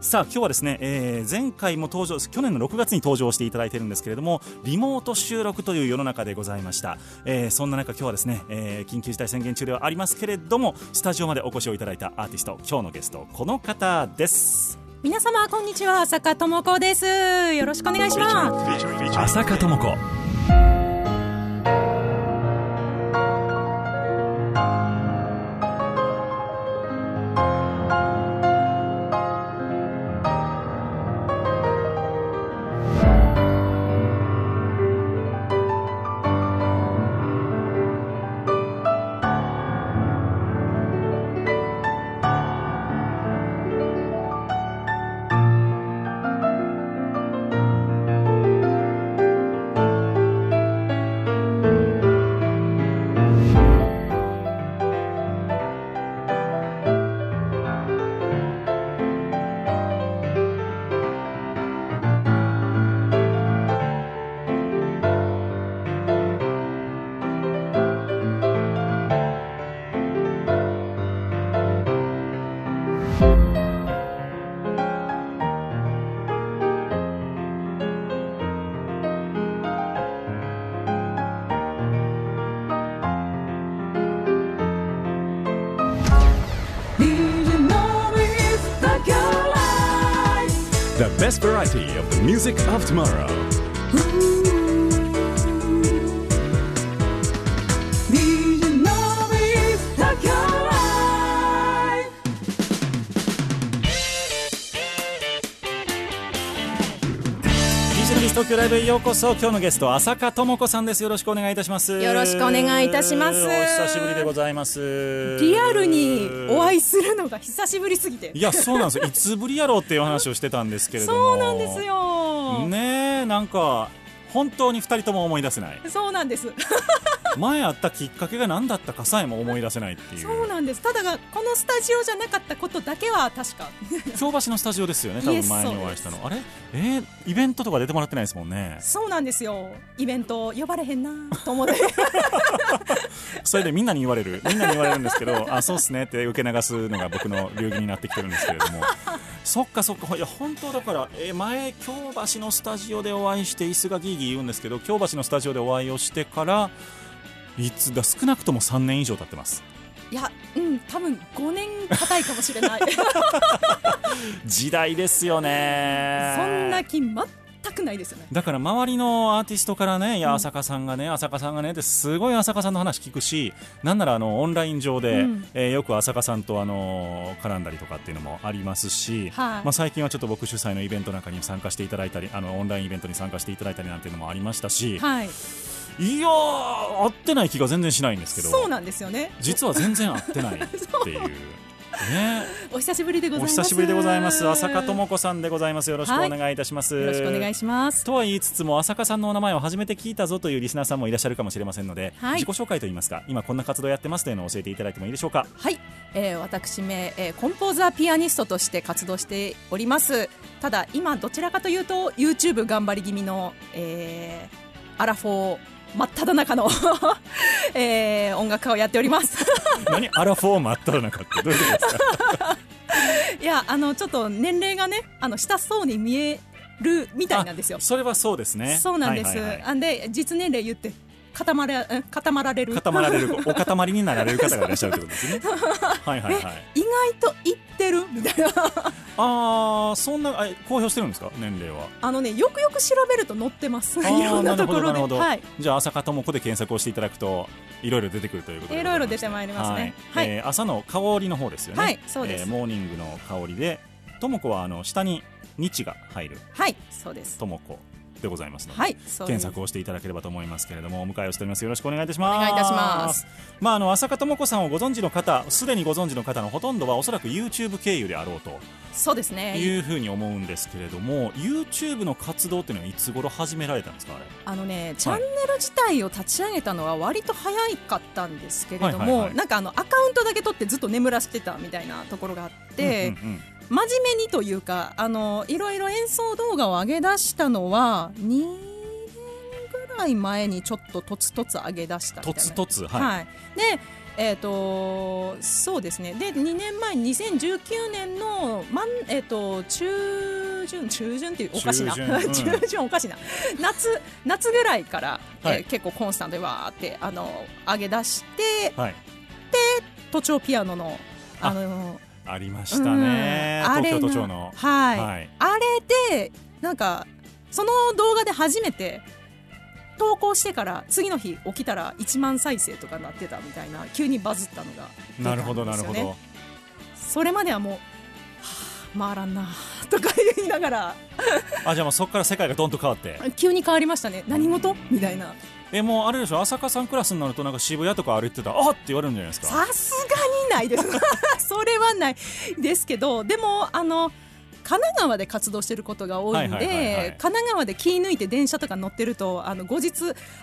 さあ今日はですね、えー、前回も登場去年の6月に登場していただいているんですけれどもリモート収録という世の中でございました、えー、そんな中今日はですね、えー、緊急事態宣言中ではありますけれどもスタジオまでお越しをいただいたアーティスト今日のゲストこの方です。皆様こんにちは。浅香智子です。よろしくお願いします。浅香智子 variety of the music of tomorrow. 東京ライブへようこそ。今日のゲスト浅香智子さんです。よろしくお願いいたします。よろしくお願いいたします。お久しぶりでございます。リアルにお会いするのが久しぶりすぎて。いやそうなんですよ。いつぶりやろうっていう話をしてたんですけれども。そうなんですよ。ねなんか本当に2人とも思い出せない。そうなんです前あったきっかけが何だったかさえも思い出せないっていう。そうなんです。ただがこのスタジオじゃなかったことだけは確か。京橋のスタジオですよね多分前にお会いしたの。あれ？えー、イベントとか出てもらってないですもんね。そうなんですよ。イベント呼ばれへんなと思って それでみんなに言われる。みんなに言われるんですけどあそうっすねって受け流すのが僕の流儀になってきてるんですけれども。そっかそっか。いや本当だから、えー、前京橋のスタジオでお会いして椅子がギーギー言うんですけど京橋のスタジオでお会いをしてからいつだ少なくとも3年以上経ってます。いやうん多分5年硬いかもしれない。時代ですよね。そんな気全くないですよね。だから周りのアーティストからね、いや浅香さんがね浅香さんがねってすごい浅香さんの話聞くしなんならあのオンライン上で、うん、えー、よく浅香さんとあの絡んだりとかっていうのもありますし、はい、まあ、最近はちょっと僕主催のイベントなんかに参加していただいたりあのオンラインイベントに参加していただいたりなんていうのもありましたし、はいいや合ってない気が全然しないんですけどそうなんですよね実は全然合ってないってい う。ね、お久しぶりでございます。お久しぶりでございます。浅香智子さんでございます。よろしくお願いいたします。はい、よろしくお願いします。とは言いつつも、浅香さんのお名前を初めて聞いたぞというリスナーさんもいらっしゃるかもしれませんので、はい、自己紹介といいますか、今こんな活動やってますというのを教えていただいてもいいでしょうか？はい、えー、私め、えー、コンポーザーピアニストとして活動しております。ただ今どちらかというと YouTube 頑張り気味の、えー、アラフォー真っ只中の えー、音楽家をやっております。何？アラフォー真っ只中ってどういうことですか？いやあのちょっと年齢がねあの親そうに見えるみたいなんですよ。それはそうですね。そうなんです、はいはいはい、あんで実年齢言って固まら固まられる。固まられる お固まりになられる方がいらっしゃるということですね。はいはいはい。意外と一ってる？みたいな。ああそんなあ公表してるんですか？年齢は。あのねよくよく調べると載ってます。いろんなところで。はい。じゃあ朝方もこで検索をしていただくといろいろ出てくるということでいろいろ出てまいりますね。ははい。いえー朝の香りの方ですよね。はいそうです。えーモーニングの香りでともこはあの下に日が入る。はいそうです。ともこでございますので、はい検索をしていただければと思いますけれどもお迎えをしております。よろしくお願いいたします。お願いいたします。まああの朝香智子さんをご存知の方すでにご存知の方のほとんどはおそらく YouTube 経由であろうと。そうですね。いうふうに思うんですけれども YouTube の活動っていうのはいつ頃始められたんですかあれ？あのねチャンネル自体を立ち上げたのは割と早かったんですけれどはいはいはい。もなんかあのアカウントだけ取ってずっと眠らせてたみたいなところがあって、うんうんうん真面目にというかあのいろいろ演奏動画を上げ出したのは2年ぐらい前にちょっととつとつ上げ出したみたいな。とつとつ？はい、はい、でえー、とそうですね。で2年前2019年の、まんえー、と中旬中旬っていうおかしな。中旬。おかしな。夏夏ぐらいから、はい。えー結構コンスタントでわーってあの上げ出してはい、都庁ピアノのあのありましたね、うん。あれ東京都庁の。はい、はい。あれでなんかその動画で初めて投稿してから次の日起きたら1万再生とかなってたみたいな急にバズったのがねなるほどなるほど。それまではもう、はあ、回らんなとか言いながら。あじゃあもうそこから世界がどんと変わって。急に変わりましたね。何事？みたいなえもうあれでしょ朝香さんクラスになるとなんか渋谷とか歩いてたらあっって言われるんじゃないですか。さすがにないです。それはないですけどでもあの神奈川で活動してることが多いんで、はいはいはいはい。神奈川で気抜いて電車とか乗ってるとあの後日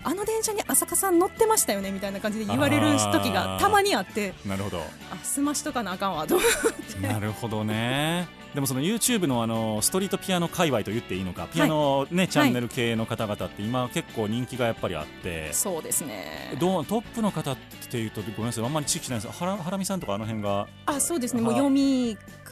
あの電車に浅香さん乗ってましたよねみたいな感じで言われる時がたまにあってなるほど。あすましとかなあかんわと思って。なるほどね。でもその YouTube のあのストリートピアノ界隈と言っていいのかピアノ、ねチャンネル系の方々って今結構人気がやっぱりあって。そうですね。どうトップの方っていうとごめんなさいあんまり知識ないです。はらはらみさんとかあの辺が。あそうですね。もうはヨ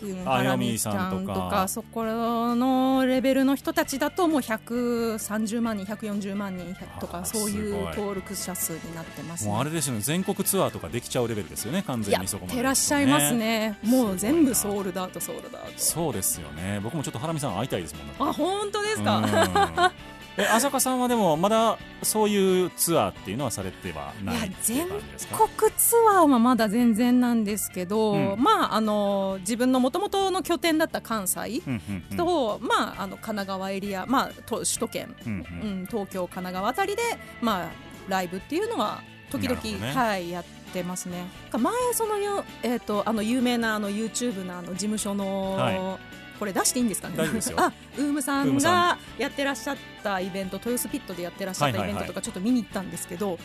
ミくんあハラミちゃんとヨミさんとか。かそこのレベルの人たちだともう130万人140万人100とかそういう登録者数になってます、ね、もうあれですよね。全国ツアーとかできちゃうレベルですよね完全やにそこまで。ってらっしゃいますね。もう全部ソルールドアウトソールドアウトそうですよね。僕もちょっとハラミさん会いたいですもんね。あ本当ですか、うんえ浅香さんはでもまだそういうツアーっていうのはされてはないいやっていう感じですか？国ツアーはまだ全然なんですけど、うん。まああの自分のもともとの拠点だった関西と、まああの神奈川エリアまあと首都圏うんうん。うん、東京、神奈川あたりで、まあ、ライブっていうのは時々、ね。はい、やってますね。前そのよ、えー、とあの有名なあの YouTube のあの事務所の、はこれ出していいんですかね？あウームさんがやってらっしゃったイベント豊洲ピットでやってらっしゃったはいはいはい。イベントとかちょっと見に行ったんですけど、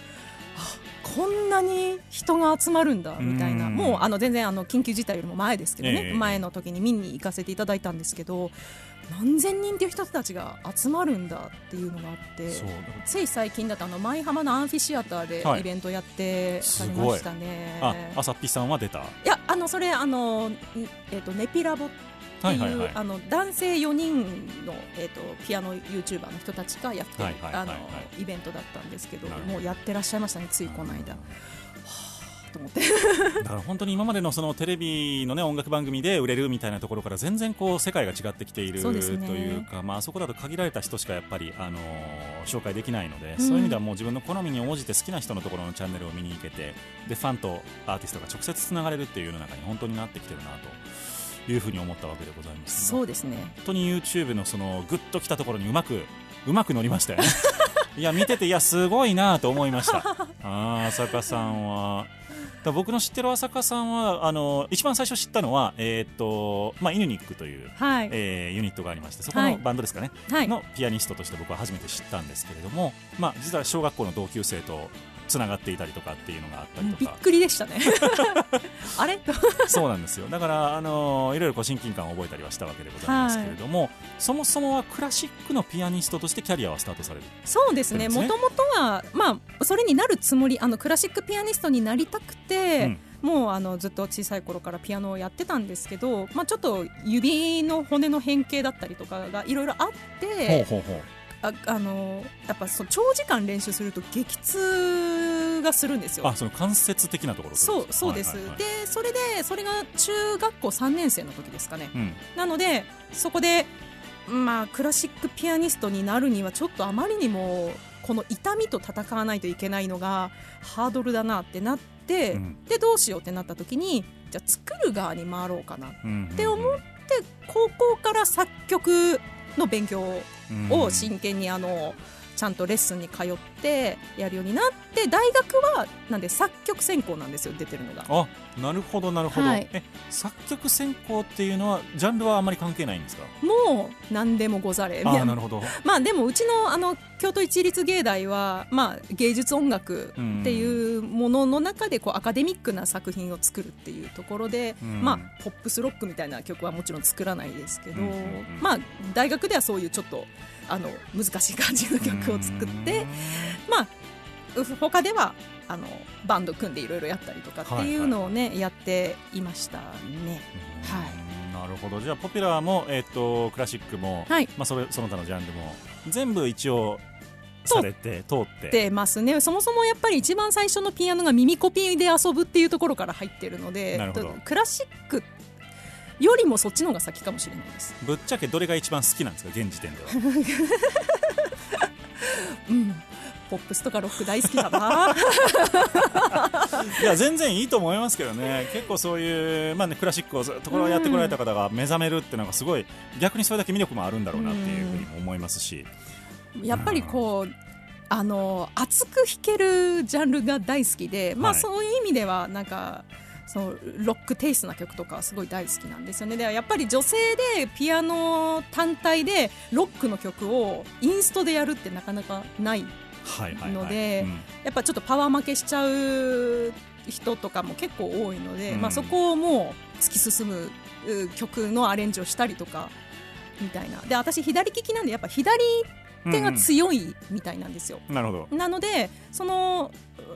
あこんなに人が集まるんだみたいな。うん。もうあの全然あの緊急事態よりも前ですけどね、ええ。前の時に見に行かせていただいたんですけど何千人っていう人たちが集まるんだっていうのがあってつい最近だとあの舞浜のアンフィシアターではい。イベントやってされましたね。ああさっぴさんは出た？いやあのそれあの、んえっとネピラボっていう、はいはいはい。あの男性4人の、えっとピアノ YouTuber の人たちがやってる、イベントだったんですけどもうやってらっしゃいましたねついこの間。はあと思って。だから本当に今までのそのテレビのね音楽番組で売れるみたいなところから全然こう世界が違ってきているというかまあそこだと限られた人しかやっぱりあのー紹介できないので、うん。そういう意味ではもう自分の好みに応じて好きな人のところのチャンネルを見に行けてでファンとアーティストが直接つながれるっていう世の中に本当になってきてるなというふうに思ったわけでございます、そうですね。本当に YouTube のそのグッときたところにうまくうまく乗りましたよね。いや見てていやすごいなと思いました。あー浅香さんは。僕の知ってる浅香さんはあの一番最初知ったのは、えーっとまあ、イヌニックという、はい、えーユニットがありましてそこのはい。バンドですかね、はい、のピアニストとして僕は初めて知ったんですけれども、まあ、実は小学校の同級生とつながっていたりとかっていうのがあったりとか。びっくりでしたね。あれ？そうなんですよ。だから、あのいろいろこう親近感を覚えたりはしたわけでございますけれども、そもそもはクラシックのピアニストとしてキャリアはスタートされる。そうですね。そうですね。もともとは、まあ、それになるつもりあのクラシックピアニストになりたくて、うん。もうあのずっと小さい頃からピアノをやってたんですけど、まあ、ちょっと指の骨の変形だったりとかがいろいろあってほうほうほうああのやっぱそう長時間練習すると激痛曲がするんですよ。あその間接的なところそうそうです、はいはい。はいでそれでそれが中学校3年生の時ですかね、うん。なのでそこでまあクラシックピアニストになるにはちょっとあまりにもこの痛みと戦わないといけないのがハードルだなってなって、うん。でどうしようってなった時にじゃあ作る側に回ろうかなっうんて思って高校から作曲の勉強をを真剣にあのちゃんとレッスンに通ってやるようになって大学はなんで作曲専攻なんですよ出てるのが。あなるほどなるほど、はい。え作曲専攻っていうのはジャンルはあまり関係ないんですか？もう何でもござれ。あーなるほど。まあでもうちのあの京都一律芸大は、まあ、芸術音楽っていうものの中でこうアカデミックな作品を作るっていうところで、うん。まあ、ポップスロックみたいな曲はもちろん作らないですけど、まあ、大学ではそういうちょっとあの難しい感じの曲を作って、まあ、う他ではあのバンド組んでいろいろやったりとかっていうのをね、やっていましたね。はい。いなるほど。じゃあポピュラーも、えっとクラシックも、はい。まあ、それその他のジャンルも全部一応されて通って。て。ますね。そもそもやっぱり一番最初のピアノが耳コピーで遊ぶっていうところから入ってるのでなるほど。クラシックよりもそっちの方が先かもしれないです、ぶっちゃけどれが一番好きなんですか？現時点では。うん、ポップスとかロック大好きだな。いや全然いいと思いますけどね。結構そういう、まあね、クラシックをずっとこれをやってこられた方が目覚めるっていうのがすごい逆にそれだけ魅力もあるんだろうなっていうふうにも思いますし、やっぱりこうあの熱く弾けるジャンルが大好きで、まあはい。そういう意味ではなんかそのロックテイストな曲とかすごい大好きなんですよね。でやっぱり女性でピアノ単体でロックの曲をインストでやるってなかなかないのでうん。やっぱちょっとパワー負けしちゃう人とかも結構多いので、うん。まあ、そこをもう突き進むう曲のアレンジをしたりとかみたいな。で私左利きなんでやっぱ左手が強いみたいなんですよ、うんなるほど。なのでその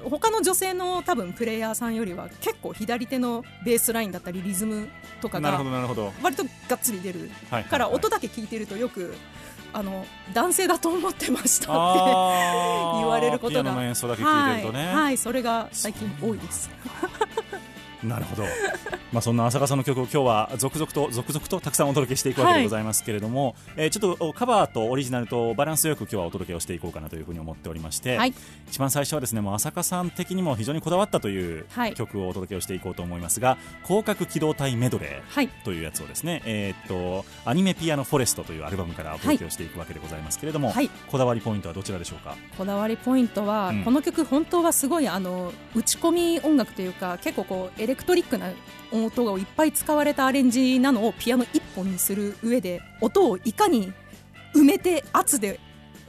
他の女性の多分プレイヤーさんよりは結構左手のベースラインだったりリズムとかが割とがっつり出る。はいからはい。音だけ聞いてるとよくあの男性だと思ってましたって言われることが。ね、はい、はい、それが最近多いです。なるほど、まあ、そんな浅香さんの曲を今日は続々と続々とたくさんお届けしていくわけでございますけれども、えーちょっとカバーとオリジナルとバランスよく今日はお届けをしていこうかなというふうに思っておりまして、はい。一番最初はですねもう浅香さん的にも非常にこだわったというはい。曲をお届けをしていこうと思いますが「広角機動隊メドレー」はい、というやつをですね、えーっとアニメピアノフォレストというアルバムからお届けをしていくわけでございますけれども、はい。こだわりポイントはどちらでしょうか？こだわりポイントは、うん。この曲本当はすごいあの打ち込み音楽というか結構こうエレクトリックな音がいっぱい使われたアレンジなのをピアノ一本にする上で音をいかに埋めて圧で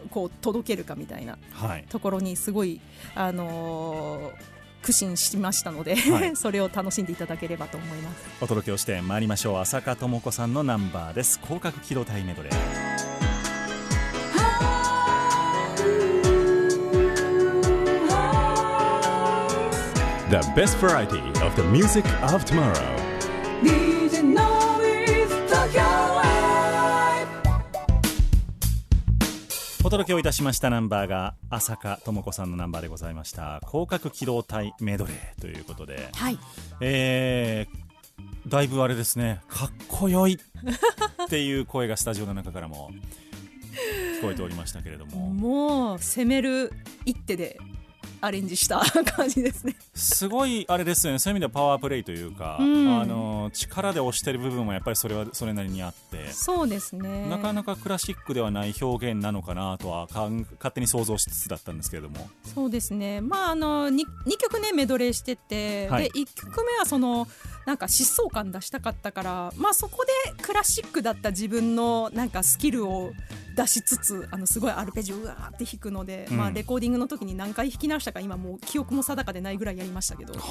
こう届けるかみたいなはい。ところにすごいあのー苦心しましたので、はい。それを楽しんでいただければと思います。お届けをしてまいりましょう。浅香智子さんのナンバーです。広角機動隊メドレー The best variety of the music of tomorrow. お届けをいたしましたナンバーが浅香智子さんのナンバーでございました。広角機動隊メドレーということで。はい、えー、だいぶあれですね。かっこよい。っていう声がスタジオの中からも。聞こえておりましたけれども。もう攻める一手でアレンジした 感じですね。すごいあれですよねそういう意味ではパワープレイというか、うんあの力で押してる部分もやっぱりそれはそれなりにあってそうですね。なかなかクラシックではない表現なのかなとはかん勝手に想像しつつだったんですけれどもそうですね。まああの 2, 二曲ねメドレーしてて、はいで1曲目はそのなんか疾走感出したかったから、まあそこでクラシックだった自分のなんかスキルを出しつつ、あのすごいアルペジオをうわーって弾くので、うんまあレコーディングの時に何回弾き直したか今もう記憶も定かでないぐらいやりましたけど、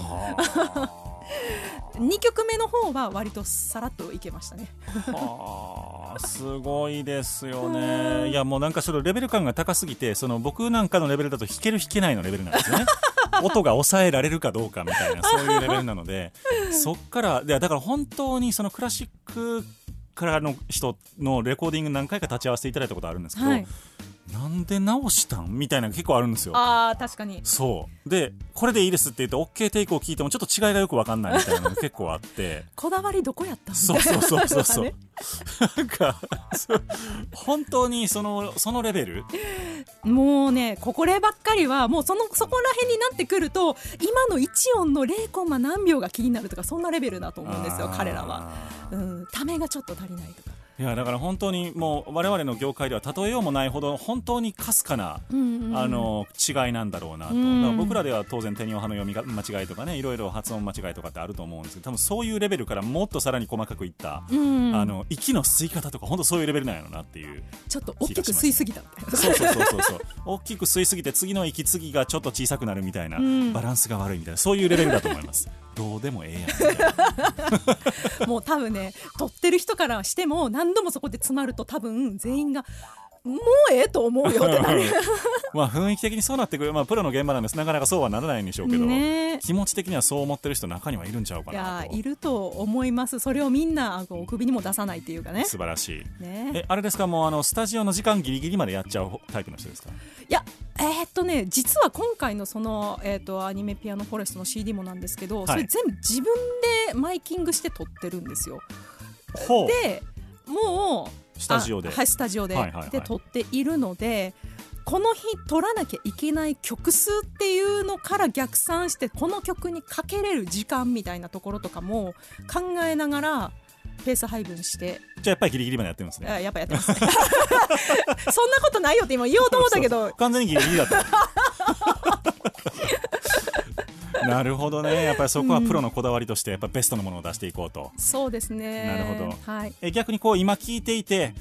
2曲目の方は割とさらっといけましたね。はあ。すごいですよね。いやもうなんかちょっとレベル感が高すぎてその僕なんかのレベルだと弾ける弾けないのレベルなんですよね。音が抑えられるかどうかみたいなそういうレベルなので。そっからいやだから本当にそのクラシックからの人のレコーディング何回か立ち会わせていただいたことあるんですけど、はいなんで直したん？みたいなのが結構あるんですよ。あー確かに。そう。でこれでいいですって言って OK テイクを聞いてもちょっと違いがよく分かんないみたいなのが結構あって。こだわりどこやったんそうそうそうそうそう、ねなんか本当にそのそのレベル？もうねここればっかりはもうそのそこら辺になってくると今の1音の0コンマ何秒が気になるとかそんなレベルだと思うんですよ彼らは、うん、ためがちょっと足りないとかいやだから本当にもう我々の業界では例えようもないほど本当にかすかな、うんうん。あの違いなんだろうなと、うん。だから僕らでは当然手におはの読みが間違いとかねいろいろ発音間違いとかってあると思うんですけど多分そういうレベルからもっとさらに細かくいった、うん。あの息の吸い方とか本当そういうレベルなんやろなっていうちょっと大きく吸いすぎたみたいなそうそうそうそうそう。大きく吸いすぎて次の息継ぎがちょっと小さくなるみたいな、ん。バランスが悪いみたいなそういうレベルだと思いますどうでもええやん。もう多分ね撮ってる人からしても何度もそこで詰まると多分全員がもうええと思うよってなる。まあ雰囲気的にそうなってくる、まあ、プロの現場なんです。なかなかそうはならないんでしょうけど、ね気持ち的にはそう思ってる人中にはいるんちゃうかいなと。やいると思います。それをみんなあの首にも出さないっていうかね。素晴らしい。ね。えあれですかもうあのスタジオの時間ギリギリまでやっちゃうタイプの人ですか？いやえーっとね実は今回のその、えーっとアニメピアノフォレストの CD もなんですけど、い。それ全部自分でマイキングして撮ってるんですよ。ほう。でもうスタジオで。あはいスタジオで、はいはいはい。で撮っているのでこの日撮らなきゃいけない曲数っていうのから逆算してこの曲にかけれる時間みたいなところとかも考えながらペース配分して。じゃあやっぱりギリギリまでやってるんですね。あやっぱやってます。ね そんなことないよって今言おうと思ったけど。完全にギリギリだった なるほどね。やっぱりそこはプロのこだわりとしてやっぱベストのものを出していこうと、そうですね。なるほど。はい。え逆にこう今聞いていて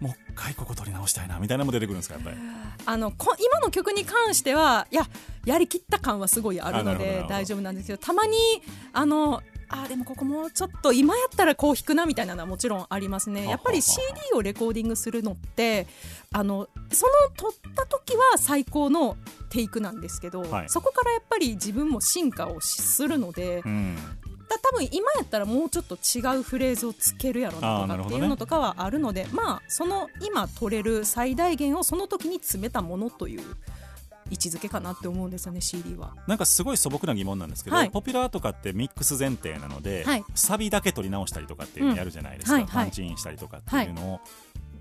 もう一回ここ取り直したいなみたいなのも出てくるんですかやっぱり？あのこ今の曲に関してはいややりきった感はすごいあるので大丈夫なんですけどたまにあのあでもここもうちょっと今やったらこう弾くなみたいなのはもちろんありますね。やっぱり CD をレコーディングするのってあのその撮った時は最高のテイクなんですけど、はい。そこからやっぱり自分も進化をするので、うん。だ多分今やったらもうちょっと違うフレーズをつけるやろなとかっていうのとかはあるのでまあその今取れる最大限をその時に詰めたものという位置づけかなって思うんですよね CD は。なんかすごい素朴な疑問なんですけど、はい。ポピュラーとかってミックス前提なので、はい。サビだけ取り直したりとかっていうのやるじゃないですか、うんパンチインしたりとかっていうのを、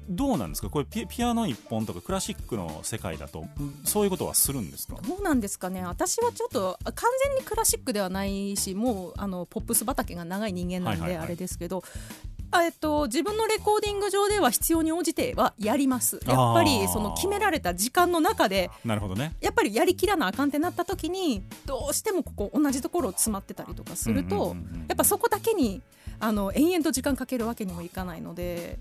どうなんですか？これピピアノ一本とかクラシックの世界だとそういうことはするんですか？どうなんですかね？私はちょっとあ完全にクラシックではないしもうあのポップス畑が長い人間なんであれですけど、あえっと、自分のレコーディング上では必要に応じてはやります。やっぱりその決められた時間の中でなるほどね。やっぱりやりきらなあかんってなった時にどうしてもここ同じところ詰まってたりとかすると、やっぱそこだけにあの延々と時間かけるわけにもいかないので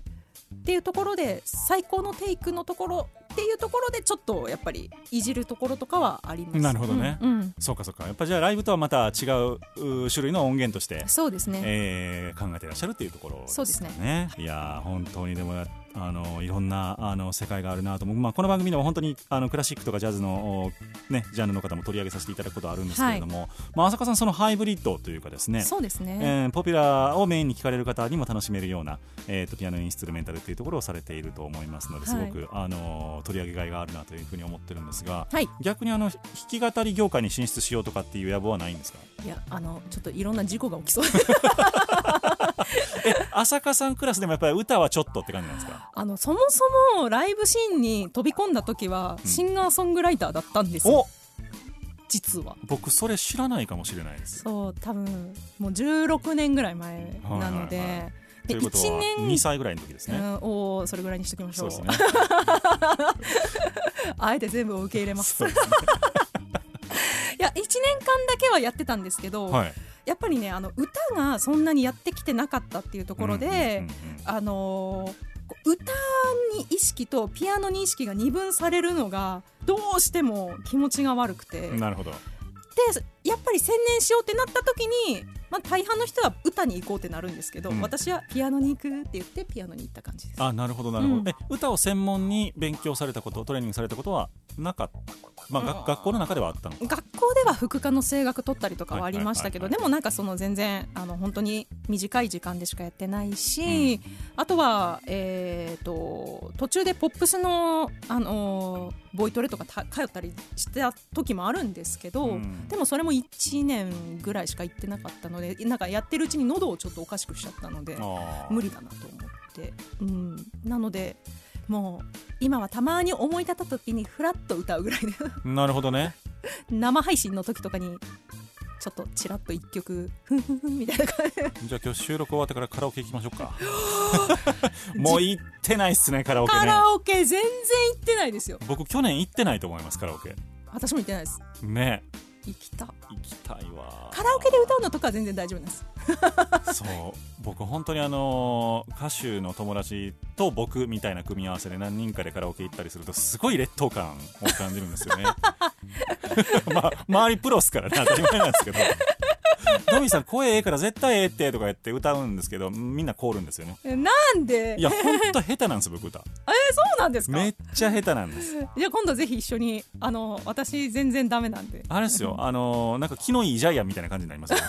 っていうところで最高のテイクのところっていうところでちょっとやっぱりいじるところとかはあります。なるほどね。うんうん。そうかそうか。やっぱじゃあライブとはまた違うう種類の音源として、そうですね。えー考えてらっしゃるっていうところですかね。そうですいやー本当にでもあのいろんなあの世界があるなと思う、まあ、この番組でも本当にあのクラシックとかジャズの、おね、ジャンルの方も取り上げさせていただくことあるんですけれども、まあ、浅香さんそのハイブリッドというかですねそうですね。えーポピュラーをメインに聴かれる方にも楽しめるような、えー、とピアノインストゥルメンタルというところをされていると思いますので、はい。すごく、あの取り上げがいがあるなというふうに思ってるんですが、はい。逆にあの弾き語り業界に進出しようとかっていう野望はないんですか？いやあのちょっといろんな事故が起きそう。え浅香さんクラスでもやっぱり歌はちょっとって感じなんですか？あのそもそもライブシーンに飛び込んだ時はシンガーソングライターだったんですよ。お実は。僕それ知らないかもしれないですそう多分もう16年ぐらい前なので、はいはいはでということは1年2歳ぐらいの時ですね、うん、おーそれぐらいにしときましょう。ね。あえて全部を受け入れます。ね。いや1年間だけはやってたんですけど、はい。やっぱりねあの歌がそんなにやってきてなかったっていうところで、あのー歌に意識とピアノに意識が二分されるのがどうしても気持ちが悪くて、なるほど。でやっぱり専念しようってなった時に、まあ、大半の人は歌に行こうってなるんですけど、うん。私はピアノに行くって言ってピアノに行った感じです。あなるほどなるほど、うん。え歌を専門に勉強されたことトレーニングされたことはなかった？まあ、が学校の中ではあったの？か学校では副科の声楽取ったりとかはありましたけど、でもなんかその全然あの本当に短い時間でしかやってないし、あとは、えー、と途中でポップスの、あのーボイトレとかた通ったりした時もあるんですけど、うん。でもそれも1年ぐらいしか行ってなかったのでなんかやってるうちに喉をちょっとおかしくしちゃったので無理だなと思って、うん、なのでもう今はたまに思い立った時にフラッと歌うぐらいで。なるほどね。生配信の時とかにちょっとちらっと一曲ふんふんふんみたいな感じ。でじゃあ今日収録終わってからカラオケ行きましょうか。もう行ってないっすねカラオケカねラオケ全然行ってないですよ。僕去年行ってないと思いますカラオケ。私も行ってないです。ね行きた行きたいわ。カラオケで歌うのとかは全然大丈夫です。そう。僕本当にあのー歌手の友達と僕みたいな組み合わせで何人かでカラオケ行ったりするとすごい劣等感を感じるんですよね。まあ周りプロっすからね当たり前なんですけど トミーさん声ええから絶対ええってとか言って歌うんですけどみんなコールんですよね。えなんで？いや本当下手なんです僕歌。えそうなんですか？めっちゃ下手なんです。じゃあ今度ぜひ一緒にあの私全然ダメなんで。あれですよあのーなんか気のいいジャイアンみたいな感じになりますよね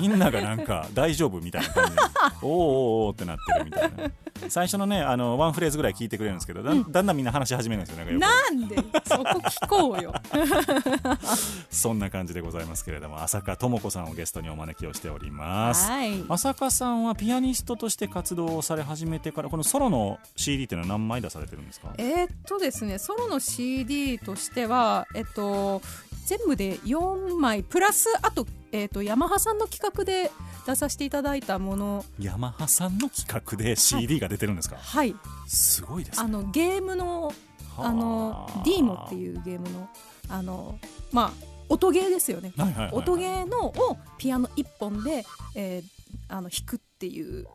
みんながなんか大丈夫みたいな感じで。おーおーおーってなってるみたいな。最初のねあのワンフレーズぐらい聞いてくれるんですけどだんだんだんみんな話し始めるんですよなんかよくなんで？そこ聞こうよ。そんな感じでございますけれども浅香智子さんをゲストにお招きをしております。はい。浅香さんはピアニストとして活動をされ始めてからこのソロの CD っていうのは何枚出されてるんですか？えーっとですねソロの CD としてはえっと全部で4枚。プラスあと,、えーっとヤマハさんの企画で出させていただいたもの。ヤマハさんの企画で CD が出てるんですか、はい。すごいですね。あのゲームのあ。のはあディーモっていうゲームのあのまあ音ゲーですよね。はいはいはいはい。音ゲーのをピアノ1本で、えーあの弾くっていう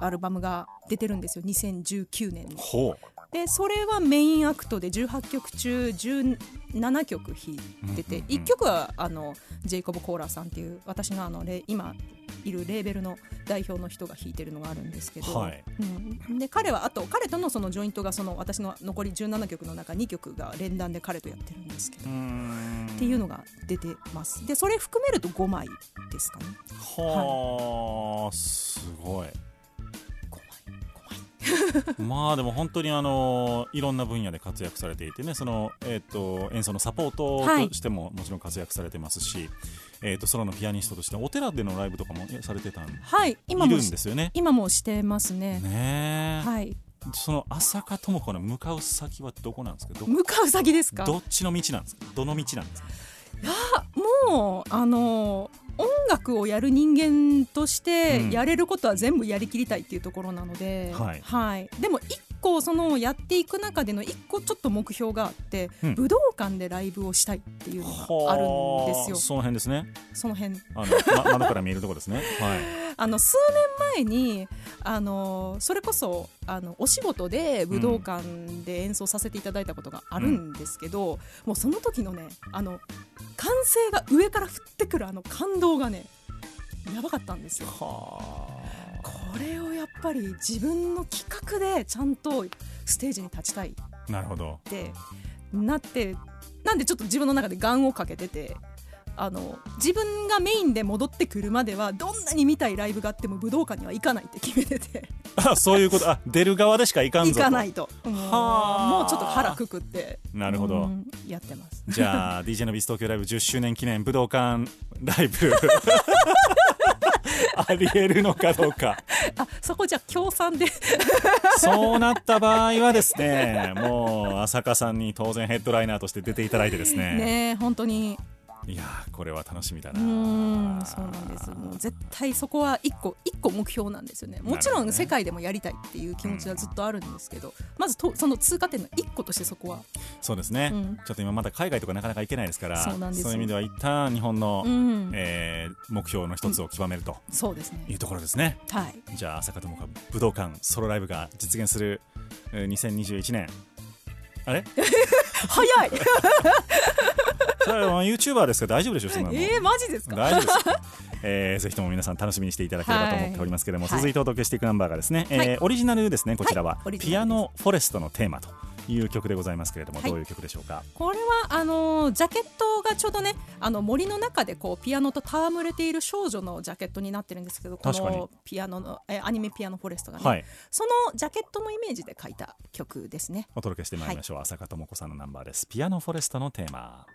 アルバムが出てるんですよ。2019年にほうでそれはメインアクトで18曲中17曲弾いてて、うんうんうん1曲はあのジェイコブ・コーラーさんっていう私のあのレ今いるレーベルの代表の人が弾いてるのがあるんですけど、はい。うん、で彼はあと彼とのそのジョイントがその私の残り17曲の中2曲が連弾で彼とやってるんですけど、っていうのが出てます。でそれ含めると5枚ですかね。はあ、すごい。5枚5枚 まあでも本当にあのいろんな分野で活躍されていてねその、えー、と演奏のサポートはい。としてももちろん活躍されてますし、えー、とソロのピアニストとしてお寺でのライブとかもえされてたんいはい今もるんですよね。今もしてますね。ねえ、はい。その浅香智子の向かう先はどこなんですか？ど向かう先ですか？どっちの道なんですか？どの道なんですか？もうあの音楽をやる人間としてうん。やれることは全部やりきりたいっていうところなので、はい。でも一個そのやっていく中での一個ちょっと目標があって、うん。武道館でライブをしたいっていうのがあ。るんですよ。はあその辺ですね。その辺。あの、ま、窓から見えるところですね。はい。あの数年前にあのそれこそあのお仕事で武道館で演奏させていただいたことがあるんですけど、もうその時のねあの歓声が上から降ってくるあの感動がねやばかったんですよ。はこれをやっぱり自分の企画でちゃんとステージに立ちたい。なるほど。てなってなんでちょっと自分の中でガンをかけてて。あの自分がメインで戻ってくるまではどんなに見たいライブがあっても武道館には行かないって決めてて。あそういうこと？あ出る側でしかいかんぞと。行かないと。もうはあ。もうちょっと腹くくって。なるほど。うんやってます。じゃあ DJ のビス東京ライブ10周年記念武道館ライブ ありえるのかどうか。あそこじゃあ協賛で。そうなった場合はですねもう浅香さんに当然ヘッドライナーとして出ていただいてですね。ねえ本当にいやーこれは楽しみだうなそうなんですもう絶対そこは一個一個目標なんですよね。もちろん世界でもやりたいっていう気持ちはずっとあるんですけど、まずとその通過点の一個としてそこは。そうですね、うん。ちょっと今まだ海外とかなかなか行けないですからそうなんですよ。いう意味では一旦日本の、うん、えー目標の一つを極めるとそうですね。いうところですね、はい。じゃあ浅香智子武道館ソロライブが実現するえー2021年あれ？早い それは YouTuber ですから大丈夫でしょそんなの。えー、マジですか？大丈夫ですよ。えーぜひとも皆さん楽しみにしていただければと思っておりますけれども、はい。続いてお届けしていくナンバーがですね、えーはいオリジナルですねこちらは、はいピアノフォレストのテーマという曲でございますけれども、はい。どういう曲でしょうか？これはあのジャケットがちょうどねあの森の中でこうピアノと戯れている少女のジャケットになってるんですけどこのピアノのえアニメピアノフォレストがね、はい。そのジャケットのイメージで書いた曲ですね。お届けしてまいりましょう、浅香智子さんのナンバーです。ピアノフォレストのテーマ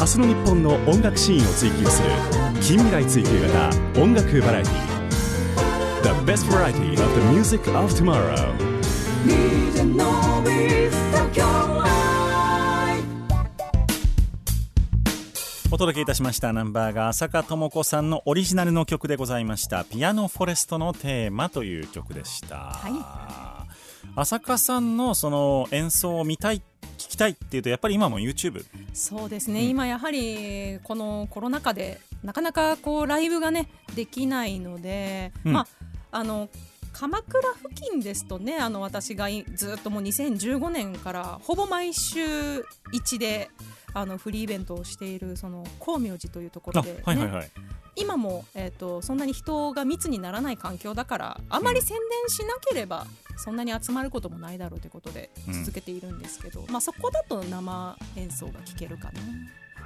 明日の日本の音楽シーンを追求する近未来追求型音楽バラエティ The best variety of the music of tomorrow. お届けいたしましたナンバーが浅香智子さんのオリジナルの曲でございました。ピアノフォレストのテーマという曲でした、浅香さんのその演奏を見たい聞きたいっていうとやっぱり今も YouTube そうですね、今やはりこのコロナ禍でなかなかこうライブがねできないので、うん。まああの鎌倉付近ですとねあの私がいずっともう2015年からほぼ毎週1であのフリーイベントをしているその光明寺というところで、ねはいはいはい。今も、えー、とそんなに人が密にならない環境だからあまり宣伝しなければそんなに集まることもないだろうということでうん。続けているんですけど、まあ、そこだと生演奏が聴けるかな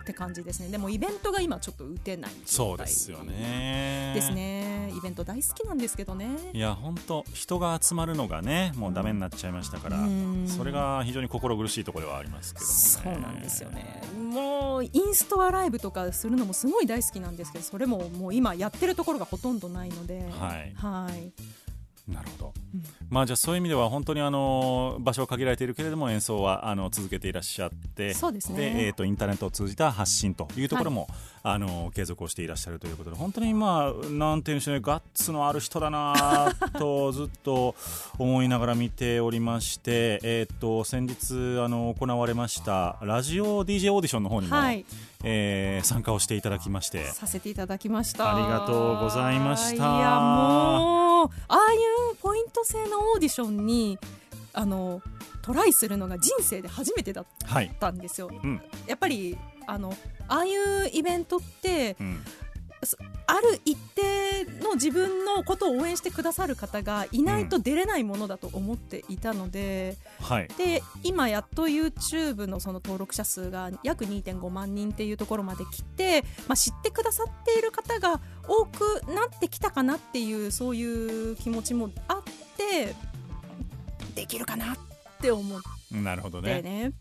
って感じですね。でもイベントが今ちょっと打てないそうですよね。ですね。イベント大好きなんですけどね。いや本当人が集まるのがねもうダメになっちゃいましたから、うん。それが非常に心苦しいところではありますけどもね。そうなんですよね。もうインストアライブとかするのもすごい大好きなんですけどそれももう今やってるところがほとんどないので。はい。はいなるほど、うん。まあじゃあそういう意味では本当にあの場所は限られているけれども演奏はあの続けていらっしゃってそうですね。えー、とインターネットを通じた発信というところも、あの継続をしていらっしゃるということで本当にまあなんていうんでしょうねガッツのある人だなとずっと思いながら見ておりまして、えー、と先日あの行われましたラジオ DJ オーディションの方にも、はいえー参加をしていただきまして。させていただきました。ありがとうございました。いやもうああいうポイント制のオーディションにあのトライするのが人生で初めてだっはい、たんですよ、うん。やっぱりあのああいうイベントってうんある一定の自分のことを応援してくださる方がいないと出れないものだと思っていたので、はい。で今やっと YouTube のその登録者数が約2.5万人っていうところまで来て、まあ、知ってくださっている方が多くなってきたかなっていうそういう気持ちもあってできるかなって思っなるほどてね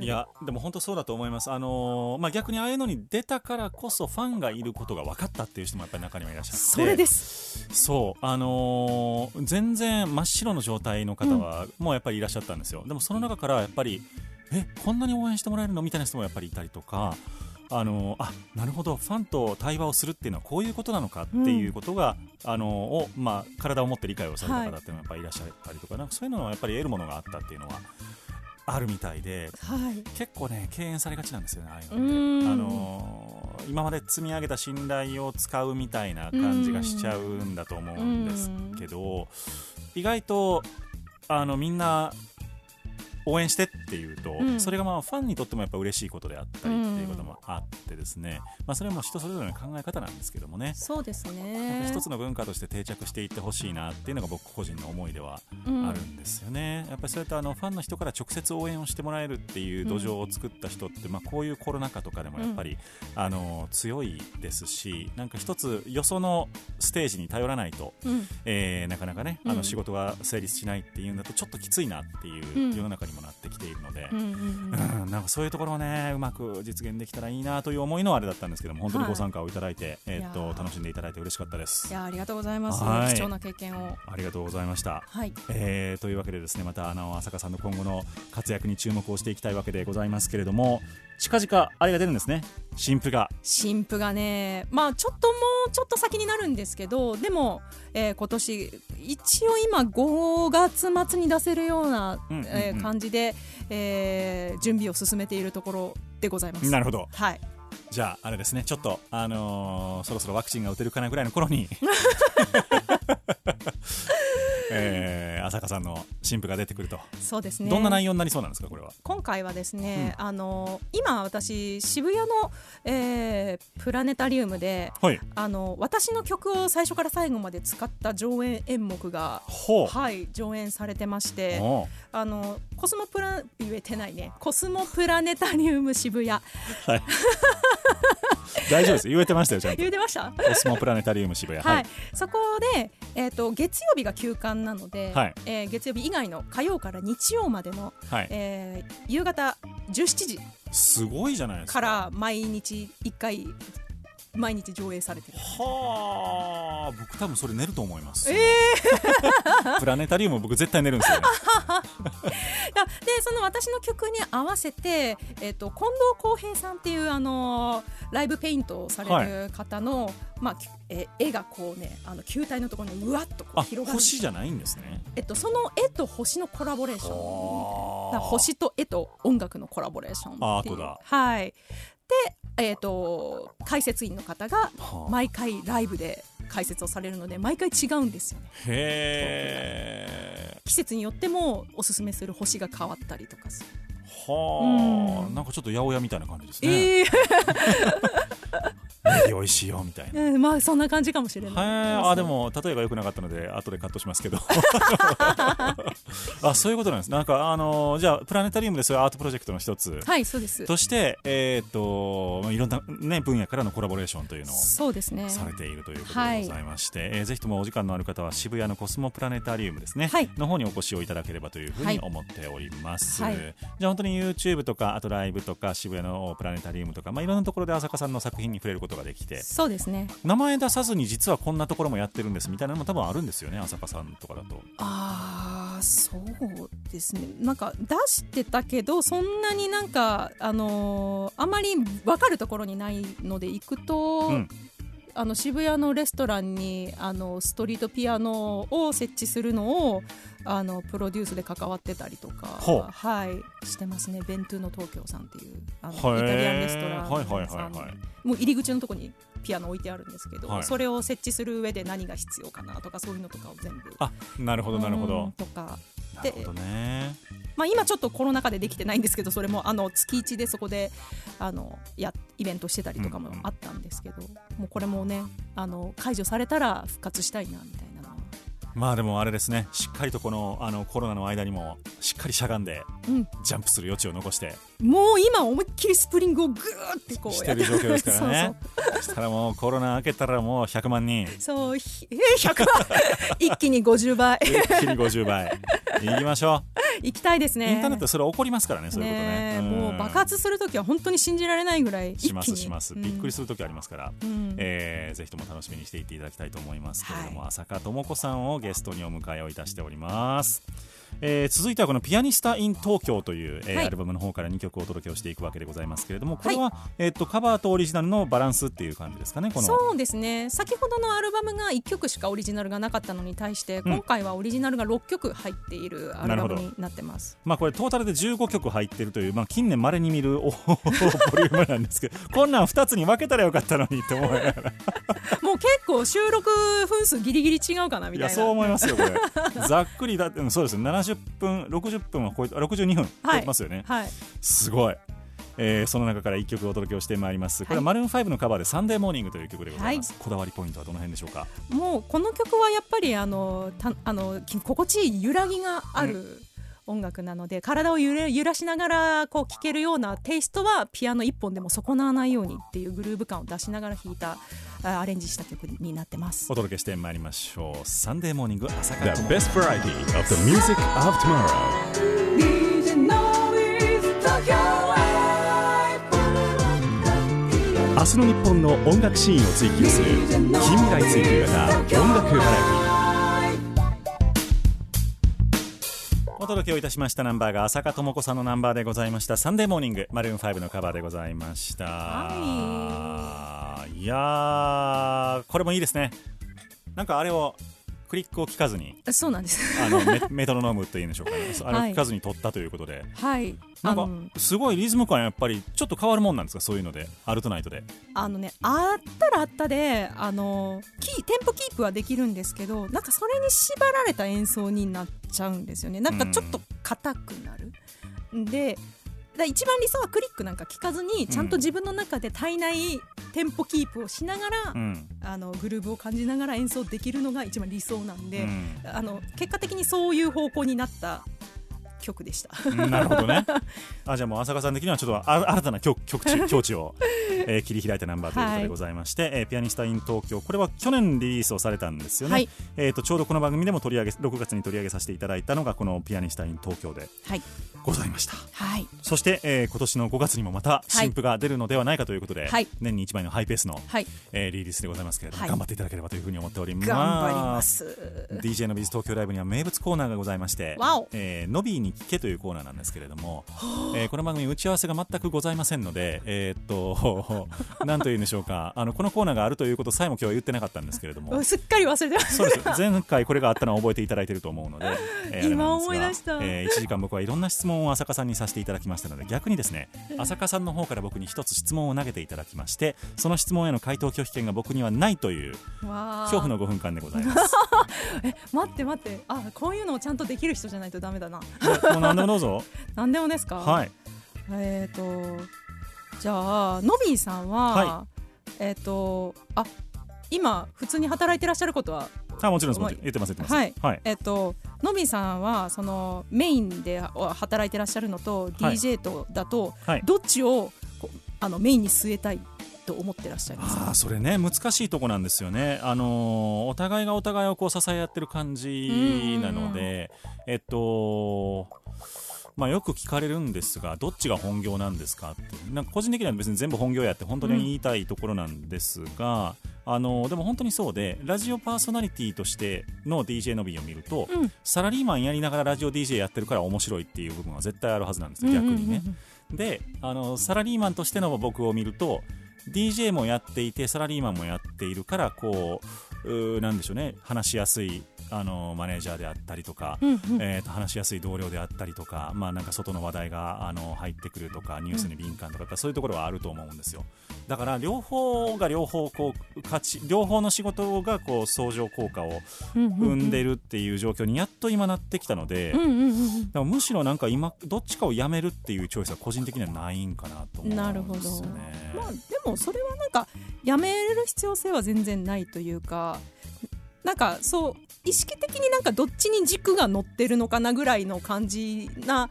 いやでも本当そうだと思います、あのーまあ、逆にああいうのに出たからこそファンがいることが分かったっていう人もやっぱり中にはいらっしゃって。それです。そう。あのー全然真っ白の状態の方はもうやっぱりいらっしゃったんですよ、でもその中からやっぱりえこんなに応援してもらえるのみたいな人もやっぱりいたりとかあのーあなるほど。ファンと対話をするっていうのはこういうことなのかっていうことが、あのーを、まあ、体を持って理解をされた方っていうのはやっぱりいらっしゃったりとか,、なんかそういうのはやっぱり得るものがあったっていうのはあるみたいではい。結構ね敬遠されがちなんですよねああいううのって。ん。あのー今まで積み上げた信頼を使うみたいな感じがしちゃうんだと思うんですけど意外とあのみんな応援してっていうと、うん。それがまあファンにとってもやっぱ嬉しいことであったりっていうこともあってですね、まあ、それも人それぞれの考え方なんですけどもね。そうですね。一つの文化として定着していってほしいなっていうのが僕個人の思いではうんあるんですよね、やっぱりそうやってあのファンの人から直接応援をしてもらえるっていう土壌を作った人って、まあ、こういうコロナ禍とかでもやっぱり、あの強いですしなんか一つよそのステージに頼らないと、うん。えーなかなかねあうん。の仕事が成立しないっていうんだとちょっときついなっていううん。世の中にもなってきているので。うんうんうん。うんなんかそういうところをねうまく実現できたらいいなという思いのあれだったんですけども本当にご参加をいただいて、えーっと楽しんでいただいて嬉しかったです。いやありがとうございます。はい。貴重な経験を。ありがとうございました。はい。えーというわけでですねまたあの浅香さんの今後の活躍に注目をしていきたいわけでございますけれども近々あれが出るんですね。新譜が。新譜がね。まあちょっともうちょっと先になるんですけどでも、えー今年一応今5月末に出せるような、うんうんうん。えー感じで、えー準備を進めているところでございます。なるほど。はい。じゃああれですね。ちょっとあのーそろそろワクチンが打てるかなぐらいの頃に えー、浅香さんの新譜が出てくると、そうですね。どんな内容になりそうなんですかこれは？今回はですね、あの今私渋谷の、えープラネタリウムではい。あの私の曲を最初から最後まで使った上演演目がはい上演されてましてあのコスモプラ言えてないね。コスモプラネタリウム渋谷。はい。大丈夫です。言えてましたよちゃんと。言えてました？コスモプラネタリウム渋谷。はい、そこで、えー、と月曜日が休館なので、はい。えー月曜日以外の火曜から日曜までの、はい、えー夕方17時すごいじゃないですか。から毎日1回毎日上映されてる。はあ僕多分それ寝ると思いますえ プラネタリウム僕絶対寝るんですよね。でその私の曲に合わせて、えっと近藤浩平さんっていうあのーライブペイントをされる方の、まあきえ絵がこうねあの球体のところにうわっとこうあ広がる。星じゃないんですね。えっと、その絵と星のコラボレーション。星と絵と音楽のコラボレーションアートだ。はい。で、えー、と解説員の方がはあ。毎回ライブで解説をされるので毎回違うんですよね。へえ。季節によってもおすすめする星が変わったりとかする。はあ、うん。なんかちょっと八百屋みたいな感じですね、ええネギ美味しいよみたいな。うんまあそんな感じかもしれない。はい、あでも例えが良くなかったので後でカットしますけど。あそういうことなんです。なんかあのじゃあプラネタリウムでそういうアートプロジェクトの一つ。はいそうです。としてえっ、とまあいろんなね分野からのコラボレーションというのをそうですね。されているということでございまして、えーぜひともお時間のある方は渋谷のコスモプラネタリウムですね、はい。の方にお越しをいただければというふうはい。に思っております、はい。じゃあ本当に YouTube とかあとライブとか渋谷のプラネタリウムとか、まあ、いろんなところで浅香さんの作品に触れることができて。そうですね。名前出さずに実はこんなところもやってるんです。みたいなのも多分あるんですよね。浅香さんとかだと。ああそうですね。なんか出してたけどそんなになんかあのーあまり分かるところにないので行くと、うんあの渋谷のレストランにあのストリートピアノを設置するのをあのプロデュースで関わってたりとかはいしてますね。ベントゥーの東京さんっていうあのイタリアンレストランはいはいはいさんはい。もう入り口のとこにピアノ置いてあるんですけど、はい。それを設置する上で何が必要かなとかそういうのとかを全部あなるほどなるほうんどとかなるほどね。まあ、今ちょっとコロナ禍でできてないんですけどそれもあの月1でそこであのやイベントしてたりとかもあったんですけど、もうこれもねあの解除されたら復活したいなみたいなまあでもあれですね。しっかりとこのあのコロナの間にもしっかりしゃがんでうん、ジャンプする余地を残してもう今思いっきりスプリングをグーってこうしてる状況ですからね。そうそしたらもうコロナ明けたらもう100万人。そうえー、100万 一気に50倍。一気に50倍。いきましょ行きたいですう、ね。インターネットそれ起こりますからねそういうことね。ねもう爆発するときは本当に信じられないぐらい一しますします、びっくりする時ありますから、うん。うんえーぜひとも楽しみにしていっていただきたいと思いますけれども、はい。浅香智子さんをゲストにお迎えをいたしております、えー続いてはこの「ピアニスタ・イン・東京」という、えーはい。アルバムの方から2曲お届けをしていくわけでございますけれどもこれは、えー、とカバーとオリジナルのバランスっていう感じですかねこの。そうですね。先ほどのアルバムが1曲しかオリジナルがなかったのに対して、今回はオリジナルが6曲入っているアルバムになってます。まあ、これトータルで15曲入ってるという、まあ、近年まれに見るお ボリュームなんですけどこんなん2つに分けたらよかったのにって思いながら。もう結構収録分数ギリギリ違うかなみたいな。いやそう思いますよこれ。ざっくりだってうんそうですね。70分60分は超えてあ62分超えてますよね、はい。すごい、えーその中から1曲お届けをしてまいります。これはマルーン5のカバーで「Sunday Morning」という曲でございます、こだわりポイントはどの辺でしょうか？もうこの曲はやっぱりあのたあのき心地いい揺らぎがある音楽なので、体を揺れ揺らしながらこう聴けるようなテイストはピアノ一本でも損なわないようにっていうグルーヴ感を出しながら弾いたあアレンジした曲になってます。お届けしてまいりましょう「サンデーモーニング朝か The ら best variety of the music of tomorrow. 明日の日本の音楽シーンを追求する近未来追求型音楽バラエテお届けをいたしましたナンバーが浅香智子さんのナンバーでございました「サンデーモーニング」マルーン5のカバーでございました、、はいやーこれもいいですね。なんかあれをクリックを聞かずにそうなんです。あのメ メトロノームというんでしょうかね。あれをはい聞かずに撮ったということで、はい。なんかすごいリズム感やっぱりちょっと変わるもんなんですか？そういうので。アルトナイトで。あのねあったらあったであのキーテンポキープはできるんですけどなんかそれに縛られた演奏になっちゃうんですよね。なんかちょっと硬くなる、でだ一番理想はクリックなんか聞かずにちゃんと自分の中で体内テンポキープをしながら、うん、あのグルーブを感じながら演奏できるのが一番理想なんで、うん。あの結果的にそういう方向になった曲でした。うんなるほどね。あじゃあもう浅香さん的にはちょっとあ新たな曲曲地 境地を、えー切り開いたナンバーということでございまして、えーピアニスタイン東京。これは去年リリースをされたんですよね、はい。えー、とちょうどこの番組でも取り上げ6月に取り上げさせていただいたのがこのピアニスタイン東京ではい、ございました。はい。そして、えー今年の5月にもまた新譜が出るのではないかということで、はい。年に1枚のハイペースの、はい、えーリリースでございますけれども、はい。頑張っていただければというふうに思っております。頑張ります。DJ のビズ東京ライブには名物コーナーがございましてえーノビーに聞けというコーナーなんですけれども、えーこの番組打ち合わせが全くございませんので、えーっと なんというんでしょうか。あのこのコーナーがあるということさえも今日は言ってなかったんですけれども。すっかり忘れてました。そうです。前回これがあったのは覚えていただいていると思うので、えー今思い出した。えー1時間僕はいろんな質問を浅香さんにさせていただきましたので逆にですね浅香さんの方から僕に一つ質問を投げていただきましてその質問への回答拒否権が僕にはないという恐怖の5分間でございます。待って待って。あこういうのをちゃんとできる人じゃないとダメだなもう何でもどうぞ。何でもですか？はい。えっ、とじゃあのびーさんは、はえっ、とあ今普通に働いてらっしゃることはあもちろんですもちろん言ってます言ってます。はい。はい。えっ、とのびーさんはそのメインで働いてらっしゃるのと、はい。DJ とだと、はい。どっちをあのメインに据えたい？と思ってらっしゃいます。かあーそれね難しいとこなんですよね、あのーお互いがお互いをこう支え合ってる感じなので、えっとまあ、よく聞かれるんですがどっちが本業なんですかって。なんか個人的には別に全部本業やって本当に言いたいところなんですが、あのーでも本当にそうでラジオパーソナリティとしての DJ のびを見ると、うん。サラリーマンやりながらラジオ DJ やってるから面白いっていう部分は絶対あるはずなんですよ逆にね。うんうんであのサラリーマンとしての僕を見ると DJ もやっていてサラリーマンもやっているからこううなんでしょうね。話しやすいあのマネージャーであったりとか、うんうん。えーと話しやすい同僚であったりとか、まあ、なんか外の話題があの入ってくるとかニュースに敏感とか、やっぱそういうところはあると思うんですよ。だから両方が両方こう価値両方の仕事がこう相乗効果をうんうんうん。生んでるっていう状況にやっと今なってきたので、うんうんうんだからむしろなんか今どっちかをやめるっていうチョイスは個人的にはないんかなと思なるほどうんですよね。まあでもそれはなんかやめる必要性は全然ないというかなんかそう意識的になんかどっちに軸が乗ってるのかなぐらいの感じな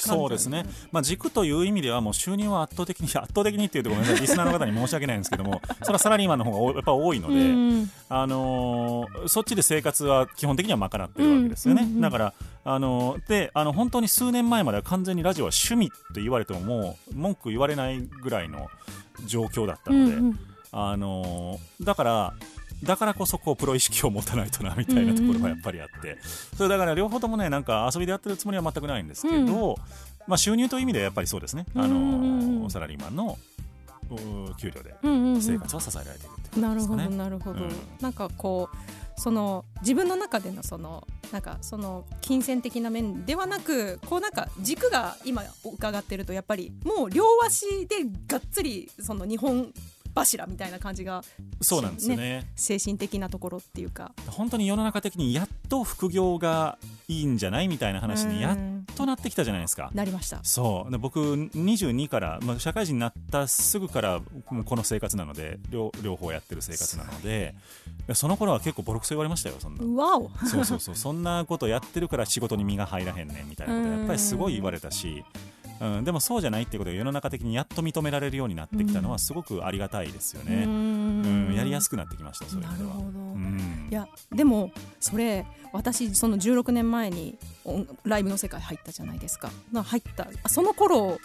そうですね、まあ、軸という意味ではもう収入は圧倒的に圧倒的にっていうとごめんなさい。リスナーの方に申し訳ないんですけども それはサラリーマンの方がおやっぱ多いので、うん。あのーそっちで生活は基本的には賄ってるわけですよね、うんうんうんだから、あのーであの本当に数年前までは完全にラジオは趣味って言われてももう文句言われないぐらいの状況だったので、うんうん。あのーだからだからこそこうプロ意識を持たないとなみたいなところがやっぱりあって、それだから両方ともねなんか遊びでやってるつもりは全くないんですけど、まあ、収入という意味ではやっぱりそうですね、あのサラリーマンの給料でうんうんうん。生活は支えられているっていうなるほどことですかね。なるほど、うん。なんかこうその自分の中でのそのなんかその金銭的な面ではなくこうなんか軸が今伺ってるとやっぱりもう両足でがっつりその日本柱みたいな感じがそうなんですよね。精神的なところっていうか。本当に世の中的にやっと副業がいいんじゃないみたいな話にやっうんとなってきたじゃないですか。なりました。そう。で僕22から、まあ、社会人になったすぐからこの生活なので両両方やってる生活なのでその頃は結構ボロクソ言われましたよそんな。わお。そうそうそう。そんなことやってるから仕事に身が入らへんねんみたいなことうんやっぱりすごい言われたし、うん、でもそうじゃないっていうことが世の中的にやっと認められるようになってきたのはすごくありがたいですよね、うん。やりやすくなってきましたそういう意味では。なるほど。うん。いやでもそれ私その16年前に音ライブの世界入ったじゃないですか。な入った。あその頃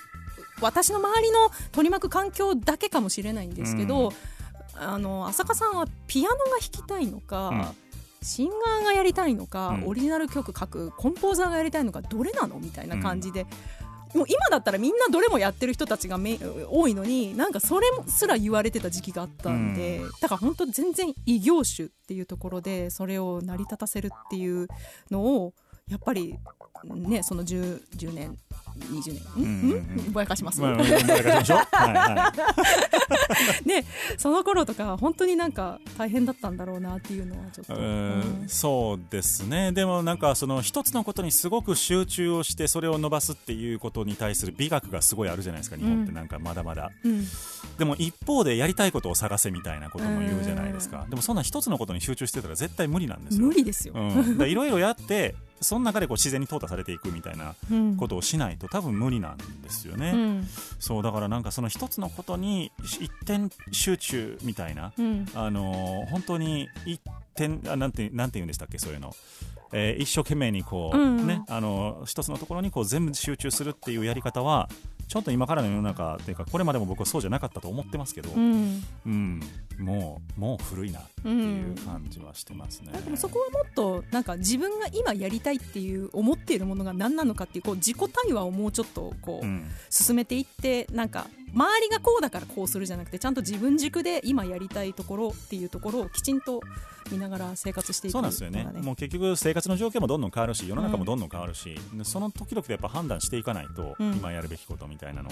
私の周りの取り巻く環境だけかもしれないんですけど、あの浅香さんはピアノが弾きたいのか、うん。シンガーがやりたいのか、うん。オリジナル曲書くコンポーザーがやりたいのかどれなの？みたいな感じで。もう今だったらみんなどれもやってる人たちがめ多いのになんかそれすら言われてた時期があったんで、だから本当全然異業種っていうところでそれを成り立たせるっていうのをやっぱりねその 10, 10年20年ん、うん？うんうんんぼやかします、まあ、まあまあまあましょう。はいはい。ねその頃とか本当になんか大変だったんだろうなっていうのはちょっと、ううんんそうですねでもなんかその一つのことにすごく集中をしてそれを伸ばすっていうことに対する美学がすごいあるじゃないですか日本ってなんかまだまだ、うんでも一方でやりたいことを探せみたいなことも言うじゃないですかでもそんな一つのことに集中してたら絶対無理なんですよ無理ですよ、うん、いろいろやってその中でこう自然に淘汰されていくみたいなうんことをしないと多分無理なんですよね、うん。そうだからなんかその一つのことに一点集中みたいなうん。あのー本当に一点あなんてなんて言うんでしたっけそういうの、えー一生懸命にこう、うん。ねあのー一つのところにこう全部集中するっていうやり方はちょっと今からの世の中っていうかこれまでも僕はそうじゃなかったと思ってますけど、うん。うん、もうもう古いなっていう感じはしてますね。でもそこはもっとなんか自分が今やりたいっていう思っているものが何なのかっていうこう自己対話をもうちょっとこう、うん。進めていってなんか周りがこうだからこうするじゃなくてちゃんと自分軸で今やりたいところっていうところをきちんと見ながら生活していくそうなんですよね。のがもう結局生活の状況もどんどん変わるし世の中もどんどん変わるし、でその時々でやっぱ判断していかないと、うん今やるべきことみたいなの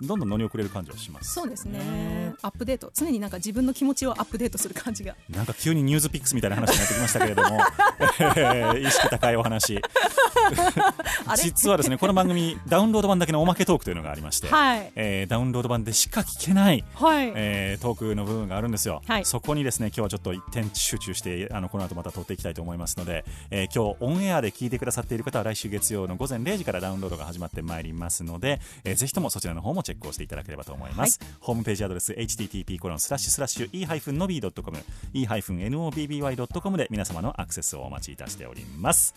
どんどん乗り遅れる感じはします。そうですね。アップデート。常になんか自分の気持ちをアップデートする感じが。なんか急にニュースピックスみたいな話になってきましたけれども、えー意識高いお話。実はですねこの番組ダウンロード版だけのおまけトークというのがありまして、はい。えーダウンロード版でしか聞けないはい、えートークの部分があるんですよ、はい。そこにですね今日はちょっと一点集中してあのこの後また撮っていきたいと思いますので、えー今日オンエアで聞いてくださっている方は来週月曜の午前0時からダウンロードが始まってまいりますので、えーぜひともそちらの方もチェックをしていただければと思います、ホームページアドレス http コロンスラッシュスラッシュ e-nobby.com e-nobby.com で皆様のアクセスをお待ちいたしております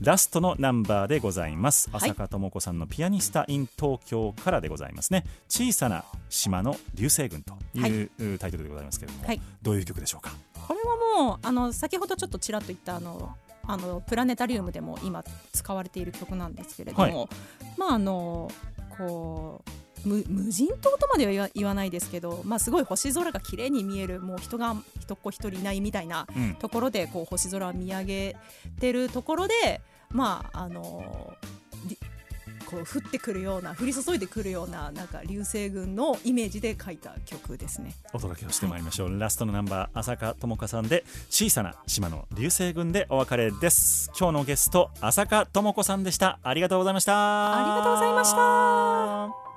ラストのナンバーでございます。はい。浅香智子さんのピアニスタ in 東京からでございますね。小さな島の流星群という、タイトルでございますけれども、はい。どういう曲でしょうか？これはもうあの先ほどちょっとちらっと言ったあのあのプラネタリウムでも今使われている曲なんですけれども、はい。まああのこう無無人島とまでは言わないですけど、まあ、すごい星空が綺麗に見えるもう人が人っ子一人いないみたいなうん。ところでこう星空を見上げてるところでまああのりこう降ってくるような降り注いでくるようななんか流星群のイメージで書いた曲ですね。お届けをしてまいりましょう、ラストのナンバー浅香智子さんで小さな島の流星群でお別れです。今日のゲスト浅香智子さんでした。ありがとうございました。ありがとうございました「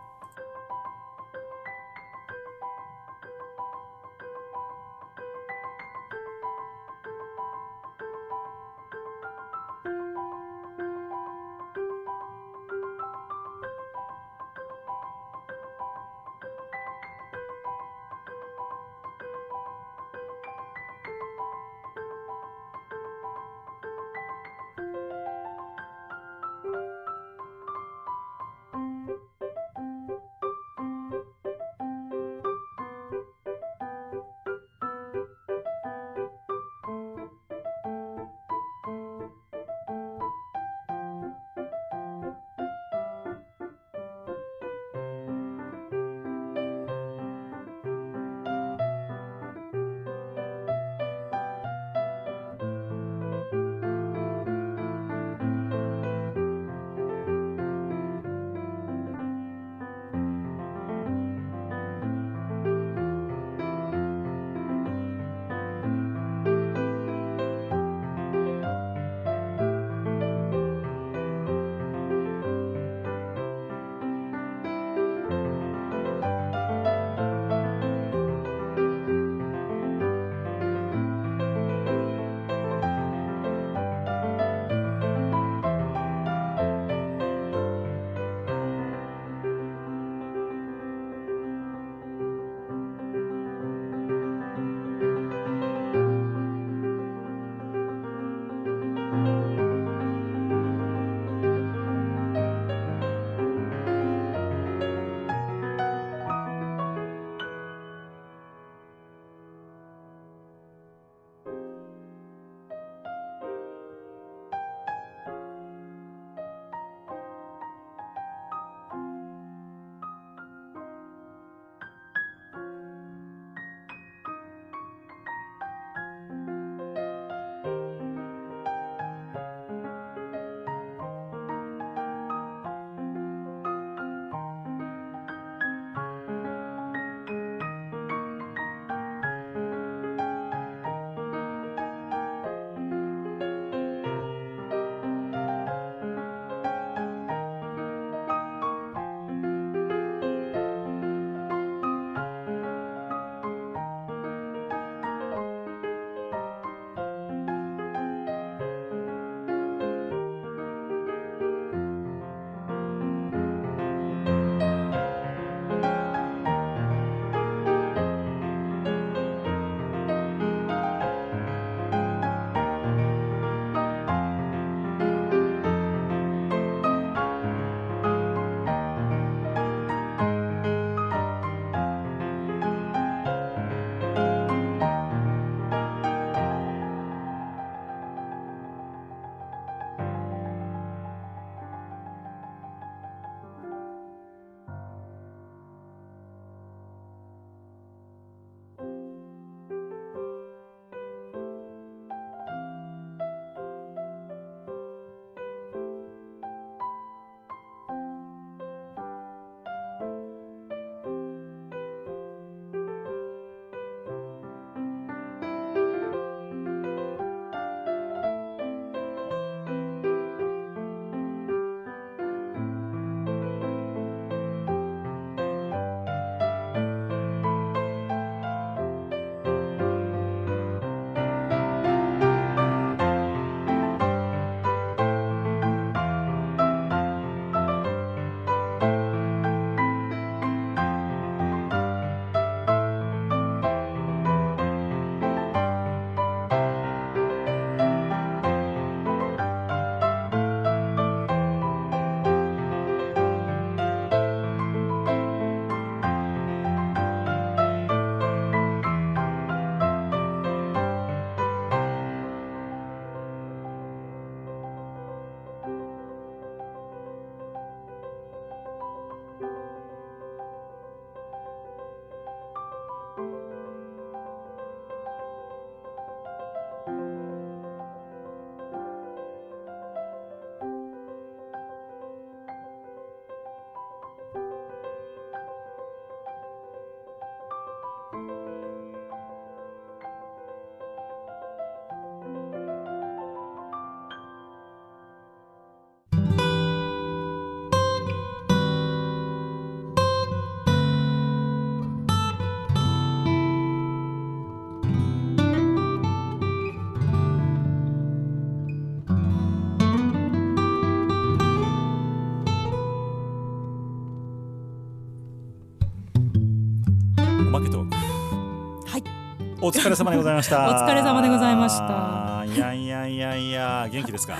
お疲れ様でございました。お疲れ様でございました。いやいやいやいや元気ですか？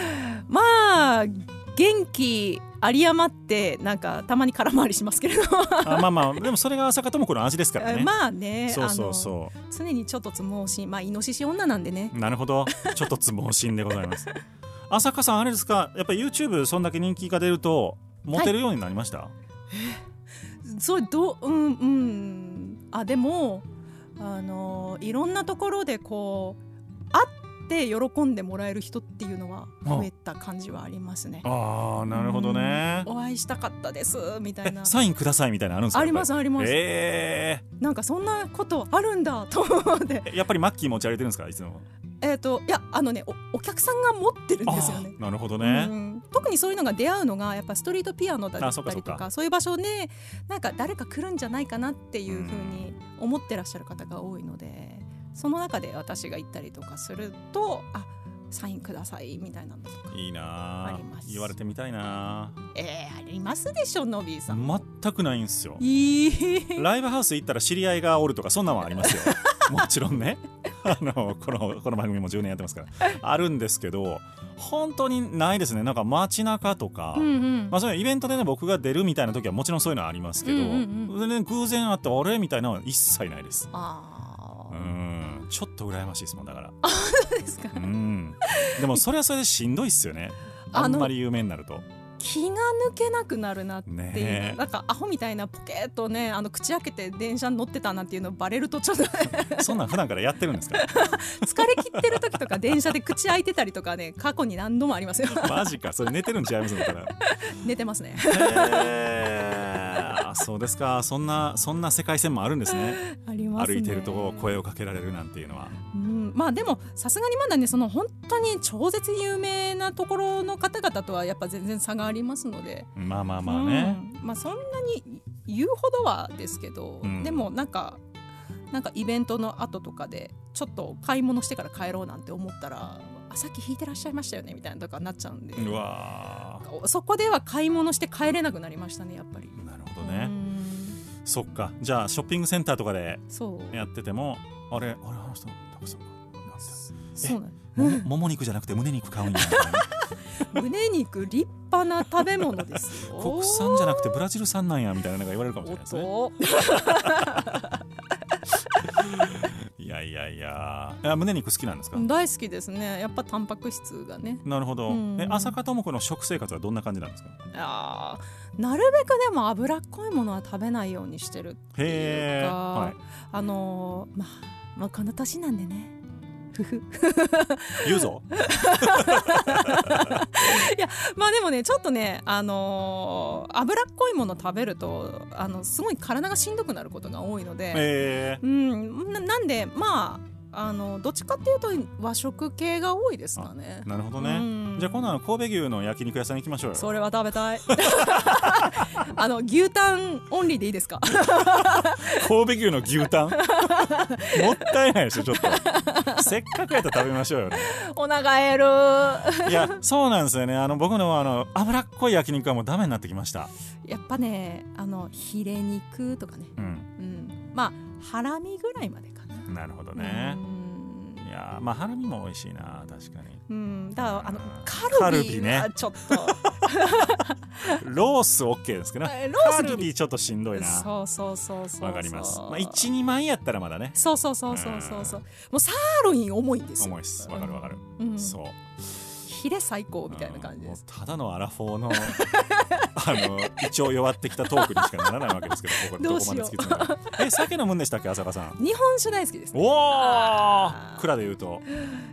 まあ元気有り余ってなんかたまに空回りしますけれど。あまあまあでもそれが浅香智子の味ですからね。まあねそうそうそあの常にちょっとつ盲信まあイノシシ女なんでね。うなるほど。ちょっとつ盲信でございます。浅香さんあれですか？やっぱり YouTube そんだけ人気が出るとモテるようになりました、それどううんうん。あでもあのいろんなところでこう会って喜んでもらえる人っていうのは増えた感じはありますね。ああなるほどね。うん。お会いしたかったですみたいえな。サインくださいみたいなのあるんですかありますあります。えなんかそんなことあるんだと思って。ー、やっぱりマッキー持ち歩いてるんですかいつもえっ、といやあのねおお客さんが持ってるんですよね。なるほどね、うん、特にそういうのが出会うのがやっぱストリートピアノだあったりとかそういう場所でなんか誰か来るんじゃないかなっていうふうに思ってらっしゃる方が多いのでその中で私が行ったりとかするとあサインくださいみたいなのとかいいなあ。あります。言われてみたいなえー、ありますでしょのびーさん。全くないんですよ。いい。ライブハウス行ったら知り合いがおるとかそんなんはありますよ。もちろんね。あのこのこの番組も10年やってますから。あるんですけど本当にないですね。なんか街中とか、うんうん。まあ、そういうイベントでね僕が出るみたいな時はもちろんそういうのはありますけど、うんうん全然偶然会ってあれみたいなのは一切ないです。あうーん。ちょっと羨ましいですもんだから。そうですか。うん。でもそれはそれでしんどいっすよね。あんまり有名になると気が抜けなくなるなっていう、ねえ。なんかアホみたいなポケッとねあの口開けて電車に乗ってたなんていうのバレるとちょっと そんなん普段からやってるんですか？疲れ切ってる時とか電車で口開いてたりとかね過去に何度もありますよ。マジか。それ寝てるんちゃいますだから寝てますね。そうですか。そんなそんな世界線もあるんですね。ありますね。歩いてると声をかけられるなんていうのは。うん、まあでもさすがにまだねその本当に超絶有名なところの方々とはやっぱ全然差がありますので。まあまあまあね、うん。まあそんなに言うほどはですけど、うん。でもなんかなんかイベントの後とかでちょっと買い物してから帰ろうなんて思ったらあさっき弾いてらっしゃいましたよねみたいなとかなっちゃうんで。うわそこでは買い物して帰れなくなりましたねやっぱり。ーなるほどね、うん。そっか。じゃあショッピングセンターとかでそう。やっててもあれあれあの人たくさんかそうなんもももも肉じゃなくて胸肉買うんや胸肉立派な食べ物ですよ。国産じゃなくてブラジル産なんやみたいなのが言われるかもしれないですね。いやいやいやいや。胸肉好きなんですか、と大好きですね。やっぱタンパク質がね。なるほど、うん。え浅香智子の食生活はどんな感じなんですか？あーなるべくでも脂っこいものは食べないようにしてるっていうか、はい、あのーまあまあこの年なんでねふ ふ言うぞ。まあでもねちょっとねあのー脂っこいもの食べるとあのすごい体がしんどくなることが多いので、えうんななんでまああのどっちかっていうと和食系が多いですかね。ー、なるほどね、うん。じゃあ今度は神戸牛の焼肉屋さんに行きましょうよ。それは食べたい。あの牛タンオンリーでいいですか？神戸牛の牛タン？もったいないでしょちょっと。せっかくやったら食べましょうよね。お腹減る。いやそうなんですよね。あの僕のあの脂っこい焼肉はもうダメになってきました。やっぱねあのヒレ肉とかね。うん。うん。まあハラミぐらいまでかななるほどね。うん。いやーまあハラミも美味しいな確かに。うん。だからあのうん。カルビね。はちょっと、ロース OK ですけどえロースカルビちょっとしんどいな。そうそうそうそうわかります、まあ、12枚やったらまだね。そうそうそうそうそうそう。もうサーロイン重いんですよ。重いっす。わかるわかる、うん。そうヒレ最高みたいな感じです。ただのアラフォーの あの一応弱ってきたトークにしかならないわけですけどここどこまで突き詰めえ酒飲むんでしたっけ浅香さん？日本酒大好きですね。おお蔵で言うと。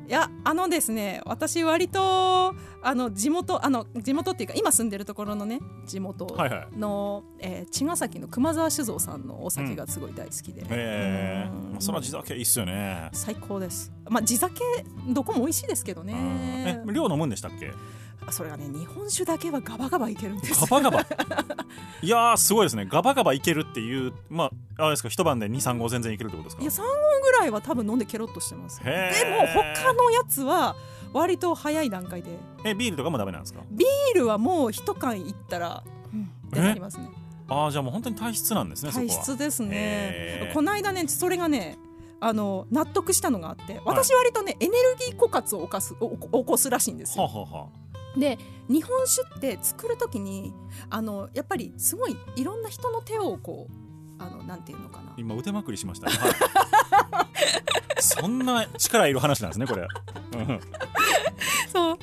いやあのですね私割とあの地元あの地元っていうか今住んでるところのね地元はいはい。の、えー茅ヶ崎の熊沢酒造さんのお酒がすごい大好きで、ええうん。まあ、そら地酒いいっすよね。最高です。まあ地酒どこも美味しいですけどうんねえ量飲むんでしたっけ？それがね日本酒だけはガバガバいけるんです。ガバガバ。いやーすごいですね。ガバガバいけるっていうまああれですか一晩で23合全然いけるってことですか？いや3合ぐらいは多分飲んでケロッとしてます。でも他のやつは割と早い段階で。えビールとかもダメなんですか？ビールはもう一缶いったら、うんってなりますね。ああじゃあもう本当に体質なんですね体質ですね。この間ねそれがねあの納得したのがあって私割とね、エネルギー枯渇を起こすお起こすらしいんですよ。はあはあはで日本酒って作る時にあのやっぱりすごいいろんな人の手をこうあのなんていうのかな。今腕まくりしました。ね、はい。そんな力いる話なんですねこれ、うん。そう。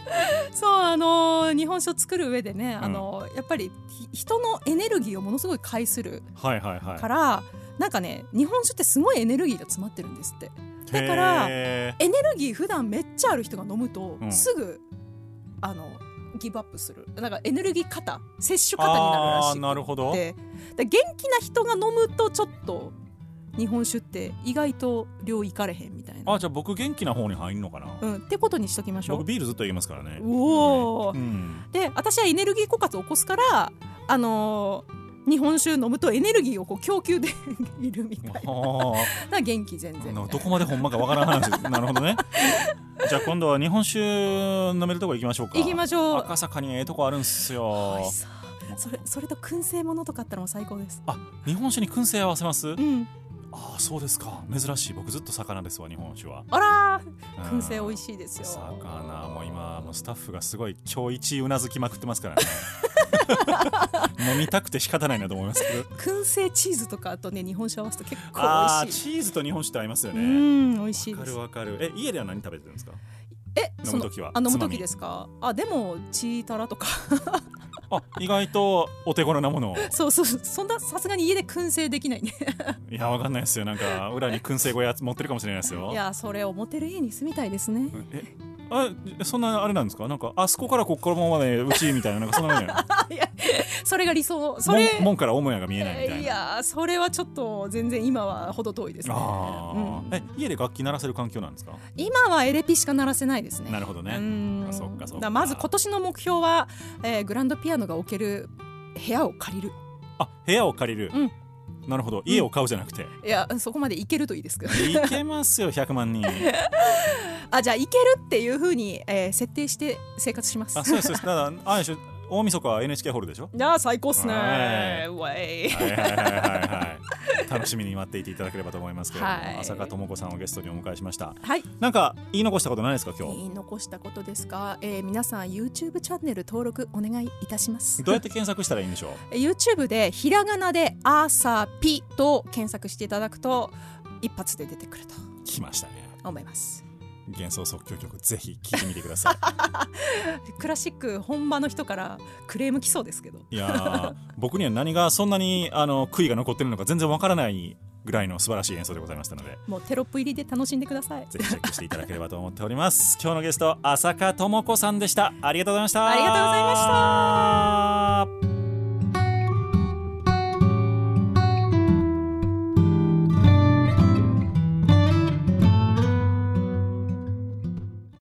そうあの日本酒を作る上でね、あのやっぱりひ人のエネルギーをものすごい介するはいはいはい。から、なんかね日本酒ってすごいエネルギーが詰まってるんですって。だからへエネルギー普段めっちゃある人が飲むと、うん。すぐあのギブアップする。なんかエネルギー型摂取型になるらしあーくてなるほど。で元気な人が飲むとちょっと日本酒って意外と量いかれへんみたいな。あじゃあ僕元気な方に入んのかな、うん、ってことにしときましょう。僕ビールずっと言いますからね。うおー。うん。で私はエネルギー枯渇を起こすからあのー日本酒飲むとエネルギーをこう供給で きるみたいな。元気全然。どこまでほんまかわからん話。なるほどね。じゃあ今度は日本酒飲めるとこ行きましょうか。行きましょう。赤坂にええとこあるんすよ。それそれと燻製物とかあったらもう最高です。あ日本酒に燻製合わせます？うんああそうですか。珍しい。僕ずっと魚ですわ日本酒は。あら燻製美味しいですよ。魚もう今もうスタッフがすごい今日一うなずきまくってますからね。飲みたくて仕方ないなと思いますけど。燻製チーズとかあとね日本酒合わせると結構美味しい。チーズと日本酒って合いますようねん美味しいわかるわかる。え家では何食べてるんですか？え飲む時は。あ飲む時ですか？あでもチータラとかあ意外とお手頃なものを。そうそうそんなさすがに家で燻製できないね。いやわかんないですよ。なんか裏に燻製小屋持ってるかもしれないですよ。いやそれを持てる家に住みたいですね。えあそんなあれなんですか？なんかあそこからここまでうちみたいななんかそんな感じい？やそれが理想。それ門門から母屋が見えないみたいな。やそれはちょっと全然今は程遠いですね、あうん。ーえ家で楽器鳴らせる環境なんですか？今はエレピしか鳴らせないですね。なるほどね。うん。あそっかそっか。まず今年の目標は、えーグランドピアノが置ける部屋を借りる。あ部屋を借りる、うんなるほど。家を買うじゃなくて、いやそこまで行けるといいですけど。いけますよ100万人。あじゃあ行けるっていうふうに、えー設定して生活します。あそうですそうです。だからあれでしょ大晦日は NHK ホールでしょ？いや最高っすね。はウェイはいはいはいはいはい。楽しみに待っていていただければと思いますけれども、はい。浅香智子さんをゲストにお迎えしました。はい。なんか言い残したことないですか今日？言い残したことですが、えー皆さん YouTube チャンネル登録お願いいたします。どうやって検索したらいいんでしょう？えー YouTube でひらがなで「アーサーピ」と検索していただくと一発で出てくると来ましたね。思います幻想即興曲ぜひ聴いてみてくださ クラシック本場の人からクレーム来そうですけど。いいやー僕には何がそんなにあの悔いが残ってるのか全然わからないぐらいの素晴らしい演奏でございましたので。もうテロップ入りで楽しんでください。ぜひチェックしていただければと思っております。今日のゲスト浅香智子さんでした。ありがとうございました。ありがとうございました